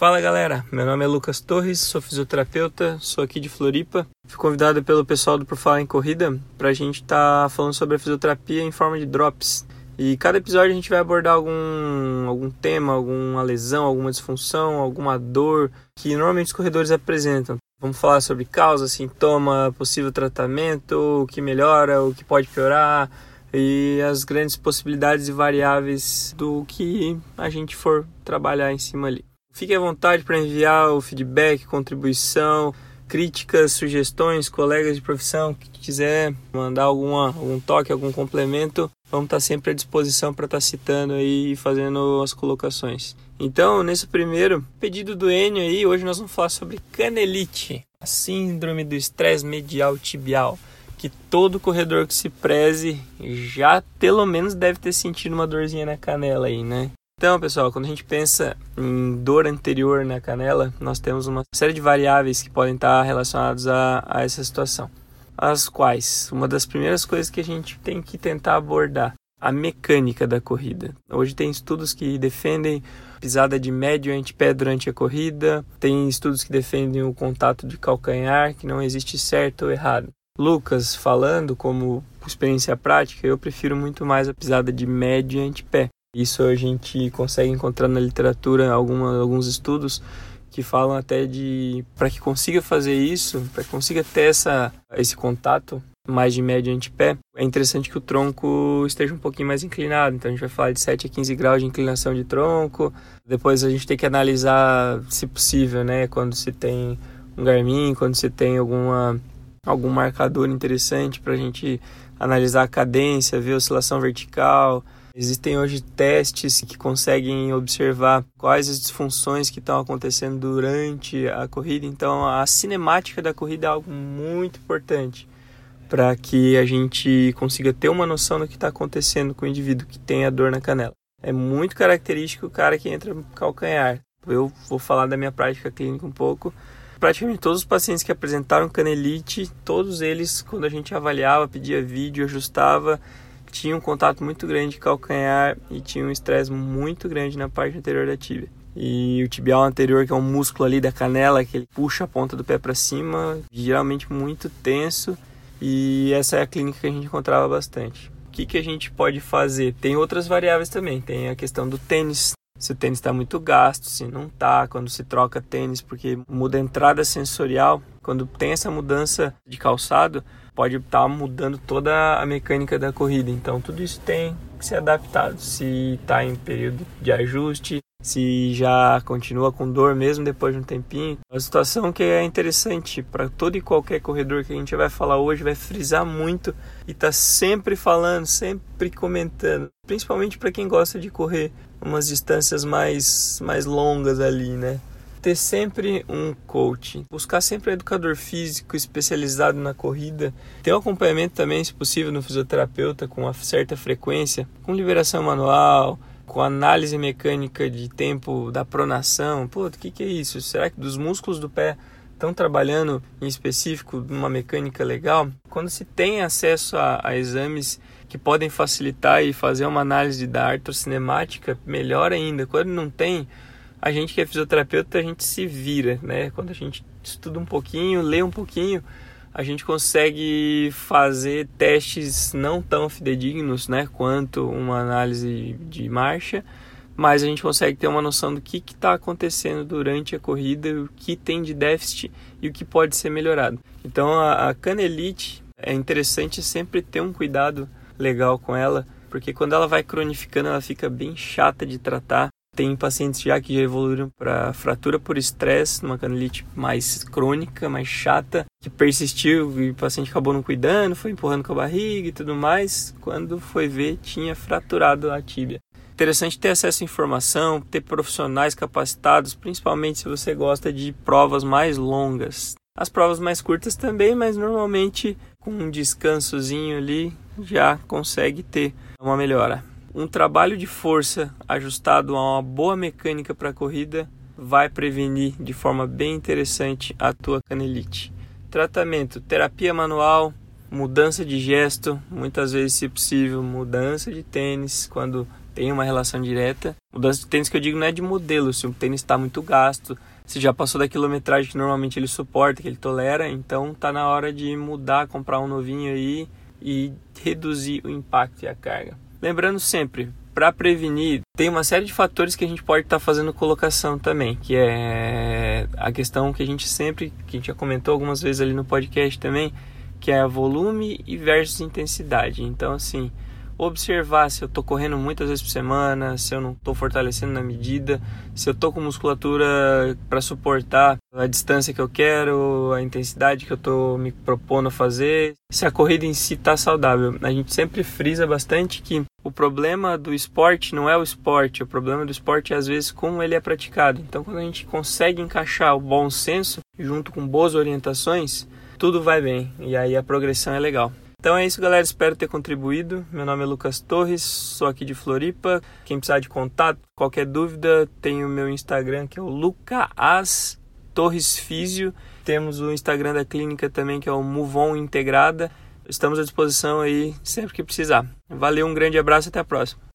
Fala galera, meu nome é Lucas Torres, sou fisioterapeuta, sou aqui de Floripa. Fui convidado pelo pessoal do Por Falar em Corrida para a gente estar tá falando sobre a fisioterapia em forma de drops. E cada episódio a gente vai abordar algum, algum tema, alguma lesão, alguma disfunção, alguma dor que normalmente os corredores apresentam. Vamos falar sobre causa, sintoma, possível tratamento, o que melhora, o que pode piorar e as grandes possibilidades e variáveis do que a gente for trabalhar em cima ali. Fique à vontade para enviar o feedback, contribuição, críticas, sugestões, colegas de profissão que quiser mandar alguma, algum toque, algum complemento, vamos estar sempre à disposição para estar citando aí e fazendo as colocações. Então, nesse primeiro pedido do Enio aí, hoje nós vamos falar sobre canelite, a síndrome do estresse medial tibial, que todo corredor que se preze já pelo menos deve ter sentido uma dorzinha na canela aí, né? Então, pessoal, quando a gente pensa em dor anterior na canela, nós temos uma série de variáveis que podem estar relacionadas a, a essa situação. As quais, uma das primeiras coisas que a gente tem que tentar abordar, a mecânica da corrida. Hoje tem estudos que defendem pisada de médio antepé durante a corrida, tem estudos que defendem o contato de calcanhar, que não existe certo ou errado. Lucas falando como experiência prática, eu prefiro muito mais a pisada de médio antepé. Isso a gente consegue encontrar na literatura alguma, alguns estudos que falam até de para que consiga fazer isso, para que consiga ter essa, esse contato mais de médio antepé, é interessante que o tronco esteja um pouquinho mais inclinado. Então a gente vai falar de 7 a 15 graus de inclinação de tronco. Depois a gente tem que analisar, se possível, né, quando se tem um Garmin, quando se tem alguma algum marcador interessante para a gente analisar a cadência, ver a oscilação vertical, Existem hoje testes que conseguem observar quais as disfunções que estão acontecendo durante a corrida. Então, a cinemática da corrida é algo muito importante para que a gente consiga ter uma noção do que está acontecendo com o indivíduo que tem a dor na canela. É muito característico o cara que entra no calcanhar. Eu vou falar da minha prática clínica um pouco. Praticamente todos os pacientes que apresentaram canelite, todos eles, quando a gente avaliava, pedia vídeo, ajustava, tinha um contato muito grande de calcanhar e tinha um estresse muito grande na parte anterior da tíbia. E o tibial anterior, que é um músculo ali da canela, que ele puxa a ponta do pé para cima, geralmente muito tenso, e essa é a clínica que a gente encontrava bastante. O que, que a gente pode fazer? Tem outras variáveis também, tem a questão do tênis, se o tênis está muito gasto, se não está, quando se troca tênis, porque muda a entrada sensorial, quando tem essa mudança de calçado, pode estar tá mudando toda a mecânica da corrida. Então tudo isso tem que ser adaptado. Se está em período de ajuste, se já continua com dor mesmo depois de um tempinho. A situação que é interessante para todo e qualquer corredor que a gente vai falar hoje, vai frisar muito e tá sempre falando, sempre comentando, principalmente para quem gosta de correr umas distâncias mais mais longas ali, né? Ter sempre um coach, buscar sempre um educador físico especializado na corrida, ter um acompanhamento também, se possível, no fisioterapeuta com uma certa frequência, com liberação manual, com análise mecânica de tempo da pronação. Pô, o que, que é isso? Será que dos músculos do pé estão trabalhando em específico numa mecânica legal? Quando se tem acesso a, a exames que podem facilitar e fazer uma análise da artrocinemática, melhor ainda. Quando não tem, a gente que é fisioterapeuta, a gente se vira, né? Quando a gente estuda um pouquinho, lê um pouquinho, a gente consegue fazer testes não tão fidedignos, né, quanto uma análise de marcha, mas a gente consegue ter uma noção do que está acontecendo durante a corrida, o que tem de déficit e o que pode ser melhorado. Então a, a canelite é interessante sempre ter um cuidado legal com ela, porque quando ela vai cronificando, ela fica bem chata de tratar tem pacientes já que já evoluíram para fratura por estresse, numa canelite mais crônica, mais chata, que persistiu e o paciente acabou não cuidando, foi empurrando com a barriga e tudo mais. Quando foi ver, tinha fraturado a tíbia. Interessante ter acesso à informação, ter profissionais capacitados, principalmente se você gosta de provas mais longas. As provas mais curtas também, mas normalmente com um descansozinho ali já consegue ter uma melhora um trabalho de força ajustado a uma boa mecânica para a corrida vai prevenir de forma bem interessante a tua canelite. Tratamento: terapia manual, mudança de gesto, muitas vezes, se possível, mudança de tênis quando tem uma relação direta. Mudança de tênis que eu digo não é de modelo, se o tênis está muito gasto, se já passou da quilometragem que normalmente ele suporta, que ele tolera, então tá na hora de mudar, comprar um novinho aí e reduzir o impacto e a carga. Lembrando sempre, para prevenir, tem uma série de fatores que a gente pode estar tá fazendo colocação também, que é a questão que a gente sempre, que a gente já comentou algumas vezes ali no podcast também, que é volume e versus intensidade. Então, assim, observar se eu estou correndo muitas vezes por semana, se eu não estou fortalecendo na medida, se eu estou com musculatura para suportar a distância que eu quero, a intensidade que eu estou me propondo a fazer, se a corrida em si está saudável. A gente sempre frisa bastante que o problema do esporte não é o esporte, o problema do esporte é às vezes como ele é praticado. Então, quando a gente consegue encaixar o bom senso junto com boas orientações, tudo vai bem e aí a progressão é legal. Então é isso, galera. Espero ter contribuído. Meu nome é Lucas Torres, sou aqui de Floripa. Quem precisar de contato, qualquer dúvida, tem o meu Instagram que é o Lucas Torres Físio. Temos o Instagram da clínica também que é o Muvon Integrada. Estamos à disposição aí sempre que precisar. Valeu, um grande abraço até a próxima.